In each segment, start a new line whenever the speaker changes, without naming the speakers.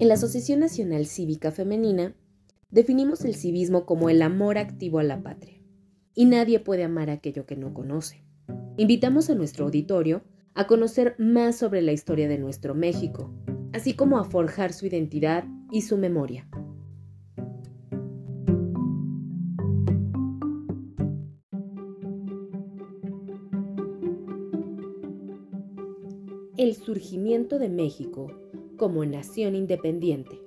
En la Asociación Nacional Cívica Femenina, definimos el civismo como el amor activo a la patria. Y nadie puede amar aquello que no conoce. Invitamos a nuestro auditorio a conocer más sobre la historia de nuestro México, así como a forjar su identidad y su memoria. El surgimiento de México como nación independiente.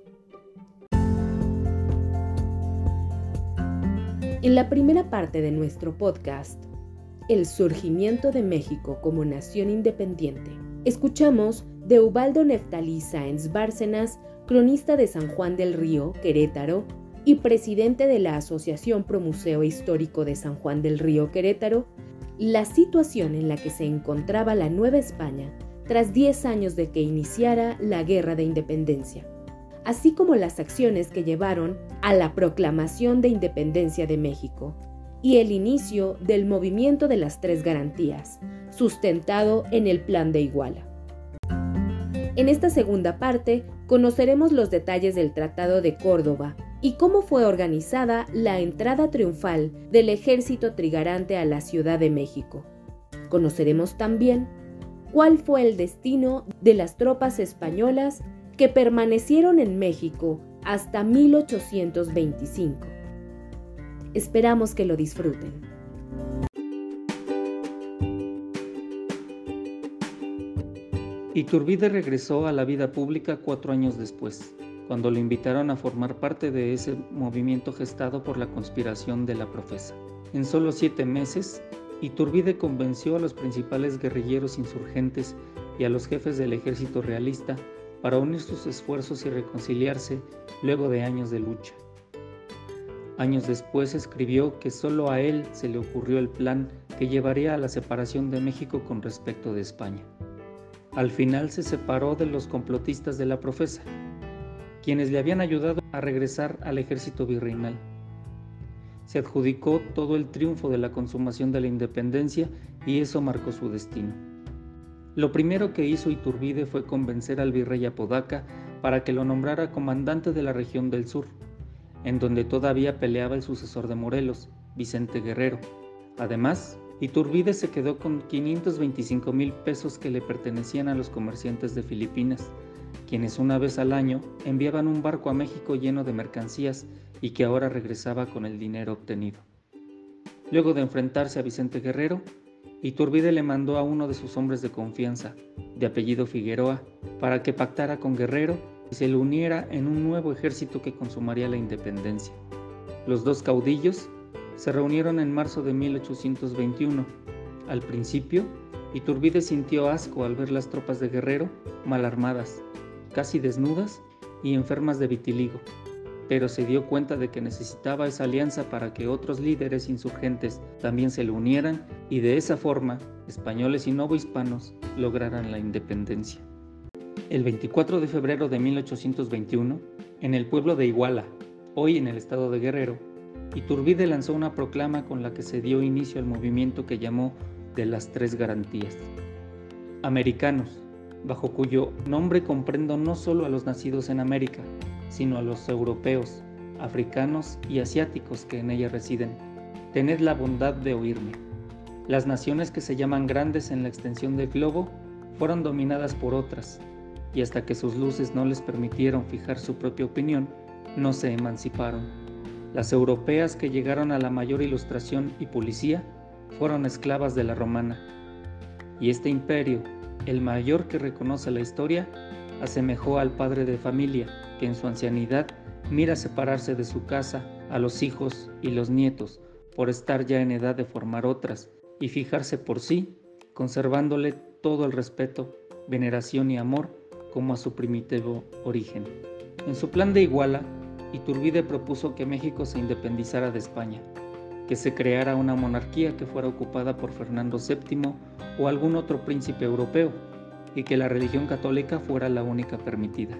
En la primera parte de nuestro podcast, El surgimiento de México como nación independiente, escuchamos de Ubaldo Neftalí Sáenz Bárcenas, cronista de San Juan del Río, Querétaro, y presidente de la Asociación Promuseo Histórico de San Juan del Río, Querétaro, la situación en la que se encontraba la Nueva España tras 10 años de que iniciara la Guerra de Independencia, así como las acciones que llevaron a la proclamación de independencia de México y el inicio del movimiento de las tres garantías, sustentado en el Plan de Iguala. En esta segunda parte conoceremos los detalles del Tratado de Córdoba y cómo fue organizada la entrada triunfal del ejército trigarante a la Ciudad de México. Conoceremos también cuál fue el destino de las tropas españolas que permanecieron en México hasta 1825. Esperamos que lo disfruten.
Iturbide regresó a la vida pública cuatro años después, cuando le invitaron a formar parte de ese movimiento gestado por la conspiración de la profesa. En solo siete meses, Iturbide convenció a los principales guerrilleros insurgentes y a los jefes del ejército realista para unir sus esfuerzos y reconciliarse luego de años de lucha. Años después escribió que solo a él se le ocurrió el plan que llevaría a la separación de México con respecto de España. Al final se separó de los complotistas de la profesa, quienes le habían ayudado a regresar al ejército virreinal se adjudicó todo el triunfo de la consumación de la independencia y eso marcó su destino. Lo primero que hizo Iturbide fue convencer al virrey Apodaca para que lo nombrara comandante de la región del sur, en donde todavía peleaba el sucesor de Morelos, Vicente Guerrero. Además, Iturbide se quedó con 525 mil pesos que le pertenecían a los comerciantes de Filipinas, quienes una vez al año enviaban un barco a México lleno de mercancías y que ahora regresaba con el dinero obtenido. Luego de enfrentarse a Vicente Guerrero, Iturbide le mandó a uno de sus hombres de confianza, de apellido Figueroa, para que pactara con Guerrero y se le uniera en un nuevo ejército que consumaría la independencia. Los dos caudillos se reunieron en marzo de 1821. Al principio, Iturbide sintió asco al ver las tropas de Guerrero mal armadas, casi desnudas y enfermas de vitiligo pero se dio cuenta de que necesitaba esa alianza para que otros líderes insurgentes también se le unieran y de esa forma españoles y novohispanos lograran la independencia. El 24 de febrero de 1821, en el pueblo de Iguala, hoy en el estado de Guerrero, Iturbide lanzó una proclama con la que se dio inicio al movimiento que llamó de las tres garantías. Americanos, bajo cuyo nombre comprendo no solo a los nacidos en América, sino a los europeos, africanos y asiáticos que en ella residen. Tened la bondad de oírme. Las naciones que se llaman grandes en la extensión del globo fueron dominadas por otras, y hasta que sus luces no les permitieron fijar su propia opinión, no se emanciparon. Las europeas que llegaron a la mayor ilustración y policía fueron esclavas de la romana. Y este imperio, el mayor que reconoce la historia, asemejó al padre de familia, que en su ancianidad mira separarse de su casa a los hijos y los nietos por estar ya en edad de formar otras y fijarse por sí, conservándole todo el respeto, veneración y amor como a su primitivo origen. En su plan de Iguala, Iturbide propuso que México se independizara de España, que se creara una monarquía que fuera ocupada por Fernando VII o algún otro príncipe europeo, y que la religión católica fuera la única permitida.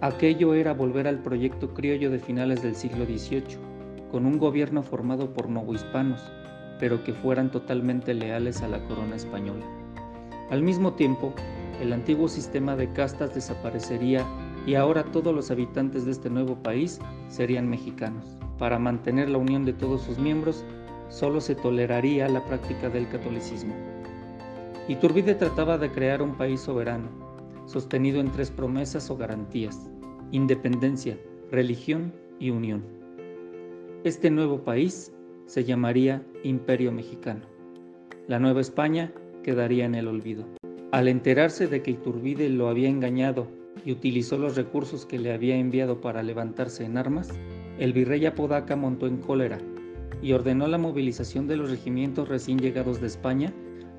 Aquello era volver al proyecto criollo de finales del siglo XVIII, con un gobierno formado por novohispanos, pero que fueran totalmente leales a la corona española. Al mismo tiempo, el antiguo sistema de castas desaparecería y ahora todos los habitantes de este nuevo país serían mexicanos. Para mantener la unión de todos sus miembros, solo se toleraría la práctica del catolicismo. Iturbide trataba de crear un país soberano, sostenido en tres promesas o garantías, independencia, religión y unión. Este nuevo país se llamaría Imperio Mexicano. La Nueva España quedaría en el olvido. Al enterarse de que Iturbide lo había engañado y utilizó los recursos que le había enviado para levantarse en armas, el virrey Apodaca montó en cólera y ordenó la movilización de los regimientos recién llegados de España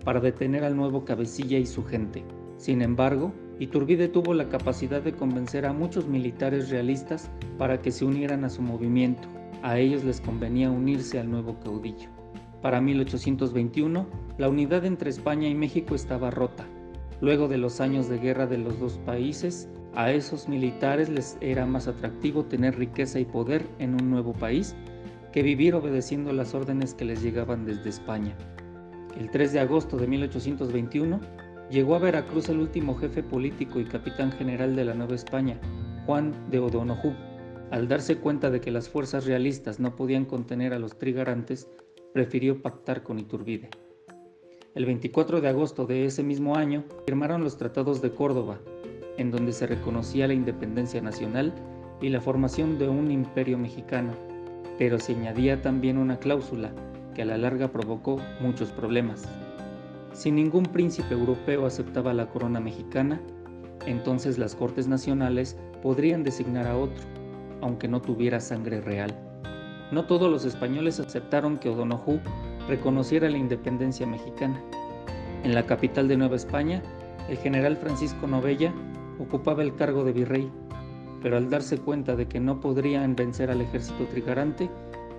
para detener al nuevo cabecilla y su gente. Sin embargo, Iturbide tuvo la capacidad de convencer a muchos militares realistas para que se unieran a su movimiento. A ellos les convenía unirse al nuevo caudillo. Para 1821, la unidad entre España y México estaba rota. Luego de los años de guerra de los dos países, a esos militares les era más atractivo tener riqueza y poder en un nuevo país que vivir obedeciendo las órdenes que les llegaban desde España. El 3 de agosto de 1821 llegó a Veracruz el último jefe político y capitán general de la Nueva España, Juan de O'Donoghue. Al darse cuenta de que las fuerzas realistas no podían contener a los trigarantes, prefirió pactar con Iturbide. El 24 de agosto de ese mismo año firmaron los tratados de Córdoba, en donde se reconocía la independencia nacional y la formación de un imperio mexicano, pero se añadía también una cláusula que a la larga provocó muchos problemas. Si ningún príncipe europeo aceptaba la corona mexicana, entonces las Cortes Nacionales podrían designar a otro, aunque no tuviera sangre real. No todos los españoles aceptaron que O'Donoghue reconociera la independencia mexicana. En la capital de Nueva España, el general Francisco Novella ocupaba el cargo de virrey pero al darse cuenta de que no podrían vencer al ejército trigarante,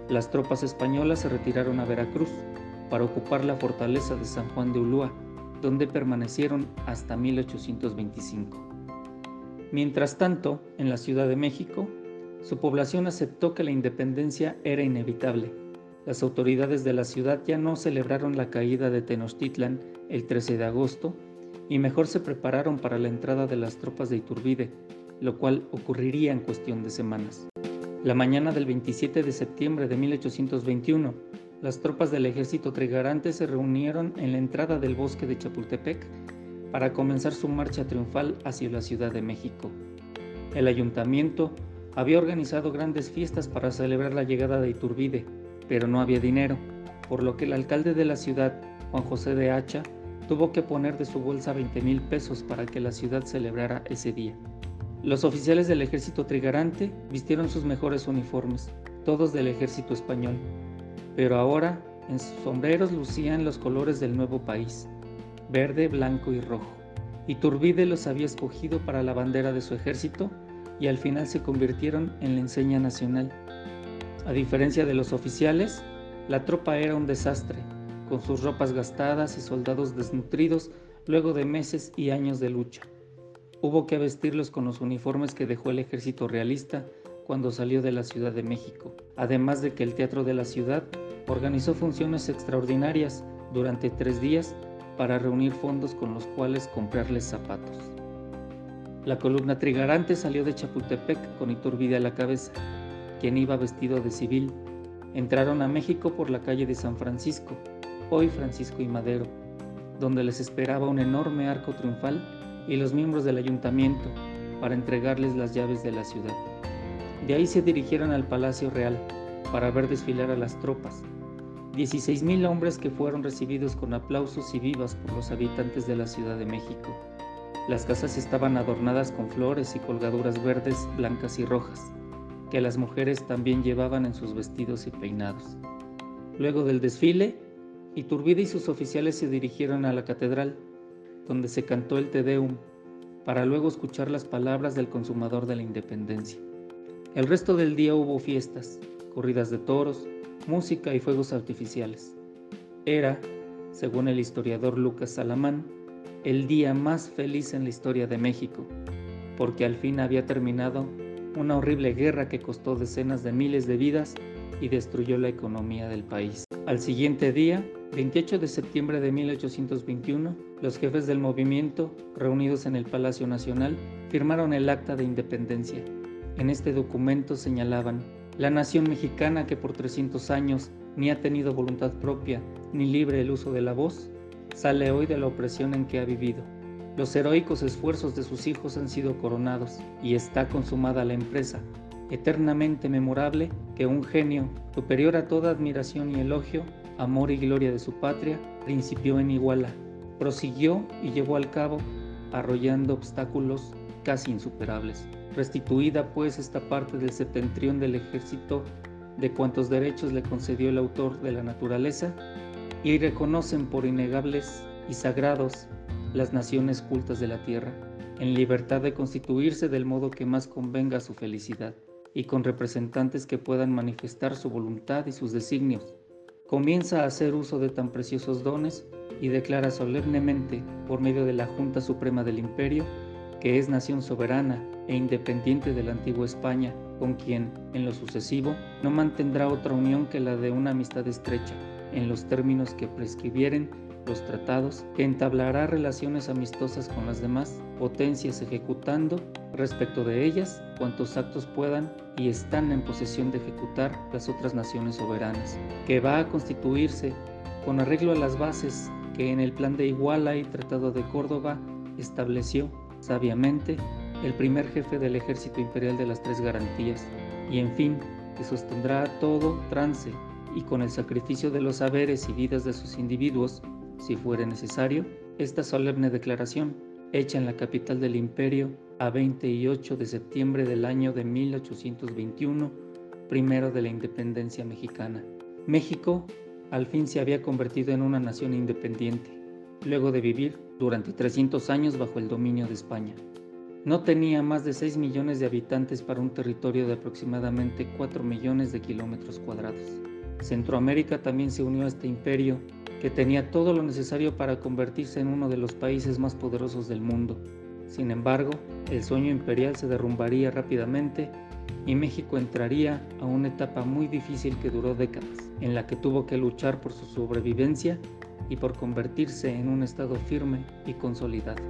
las tropas españolas se retiraron a Veracruz para ocupar la fortaleza de San Juan de Ulúa, donde permanecieron hasta 1825. Mientras tanto, en la Ciudad de México, su población aceptó que la independencia era inevitable. Las autoridades de la ciudad ya no celebraron la caída de Tenochtitlan el 13 de agosto y mejor se prepararon para la entrada de las tropas de Iturbide, lo cual ocurriría en cuestión de semanas. La mañana del 27 de septiembre de 1821, las tropas del ejército trigarante se reunieron en la entrada del bosque de Chapultepec para comenzar su marcha triunfal hacia la Ciudad de México. El ayuntamiento había organizado grandes fiestas para celebrar la llegada de Iturbide, pero no había dinero, por lo que el alcalde de la ciudad, Juan José de Hacha, tuvo que poner de su bolsa 20 mil pesos para que la ciudad celebrara ese día. Los oficiales del ejército trigarante vistieron sus mejores uniformes, todos del ejército español, pero ahora en sus sombreros lucían los colores del nuevo país, verde, blanco y rojo. Iturbide los había escogido para la bandera de su ejército y al final se convirtieron en la enseña nacional. A diferencia de los oficiales, la tropa era un desastre, con sus ropas gastadas y soldados desnutridos luego de meses y años de lucha. Hubo que vestirlos con los uniformes que dejó el ejército realista cuando salió de la Ciudad de México, además de que el Teatro de la Ciudad organizó funciones extraordinarias durante tres días para reunir fondos con los cuales comprarles zapatos. La columna trigarante salió de Chapultepec con Iturbide a la cabeza, quien iba vestido de civil. Entraron a México por la calle de San Francisco, hoy Francisco y Madero, donde les esperaba un enorme arco triunfal y los miembros del ayuntamiento para entregarles las llaves de la ciudad. De ahí se dirigieron al Palacio Real para ver desfilar a las tropas. 16.000 hombres que fueron recibidos con aplausos y vivas por los habitantes de la Ciudad de México. Las casas estaban adornadas con flores y colgaduras verdes, blancas y rojas, que las mujeres también llevaban en sus vestidos y peinados. Luego del desfile, Iturbide y sus oficiales se dirigieron a la catedral, donde se cantó el Te Deum, para luego escuchar las palabras del consumador de la independencia. El resto del día hubo fiestas, corridas de toros, música y fuegos artificiales. Era, según el historiador Lucas Salamán, el día más feliz en la historia de México, porque al fin había terminado una horrible guerra que costó decenas de miles de vidas y destruyó la economía del país. Al siguiente día, 28 de septiembre de 1821, los jefes del movimiento, reunidos en el Palacio Nacional, firmaron el Acta de Independencia. En este documento señalaban, la nación mexicana que por 300 años ni ha tenido voluntad propia ni libre el uso de la voz, sale hoy de la opresión en que ha vivido. Los heroicos esfuerzos de sus hijos han sido coronados y está consumada la empresa, eternamente memorable que un genio, superior a toda admiración y elogio, amor y gloria de su patria, principió en Iguala, prosiguió y llevó al cabo, arrollando obstáculos casi insuperables. Restituida pues esta parte del septentrión del ejército de cuantos derechos le concedió el autor de la naturaleza, y reconocen por innegables y sagrados las naciones cultas de la tierra, en libertad de constituirse del modo que más convenga a su felicidad, y con representantes que puedan manifestar su voluntad y sus designios. Comienza a hacer uso de tan preciosos dones y declara solemnemente, por medio de la Junta Suprema del Imperio, que es nación soberana e independiente de la antigua España, con quien, en lo sucesivo, no mantendrá otra unión que la de una amistad estrecha, en los términos que prescribieren los tratados, que entablará relaciones amistosas con las demás potencias ejecutando respecto de ellas cuantos actos puedan y están en posesión de ejecutar las otras naciones soberanas, que va a constituirse con arreglo a las bases que en el plan de Iguala y Tratado de Córdoba estableció sabiamente el primer jefe del ejército imperial de las tres garantías, y en fin, que sostendrá todo trance y con el sacrificio de los saberes y vidas de sus individuos, si fuere necesario, esta solemne declaración, hecha en la capital del imperio a 28 de septiembre del año de 1821, primero de la independencia mexicana. México al fin se había convertido en una nación independiente, luego de vivir durante 300 años bajo el dominio de España. No tenía más de 6 millones de habitantes para un territorio de aproximadamente 4 millones de kilómetros cuadrados. Centroamérica también se unió a este imperio que tenía todo lo necesario para convertirse en uno de los países más poderosos del mundo. Sin embargo, el sueño imperial se derrumbaría rápidamente y México entraría a una etapa muy difícil que duró décadas, en la que tuvo que luchar por su sobrevivencia y por convertirse en un estado firme y consolidado.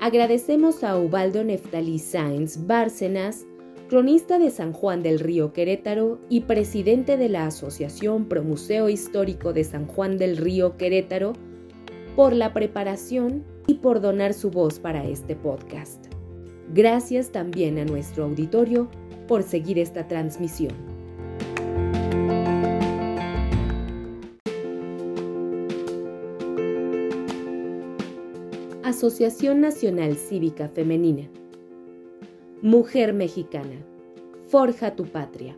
Agradecemos a Ubaldo Neftalí Sáenz Bárcenas, cronista de San Juan del Río Querétaro y presidente de la Asociación Promuseo Histórico de San Juan del Río Querétaro, por la preparación y por donar su voz para este podcast. Gracias también a nuestro auditorio por seguir esta transmisión. Asociación Nacional Cívica Femenina. Mujer mexicana, forja tu patria.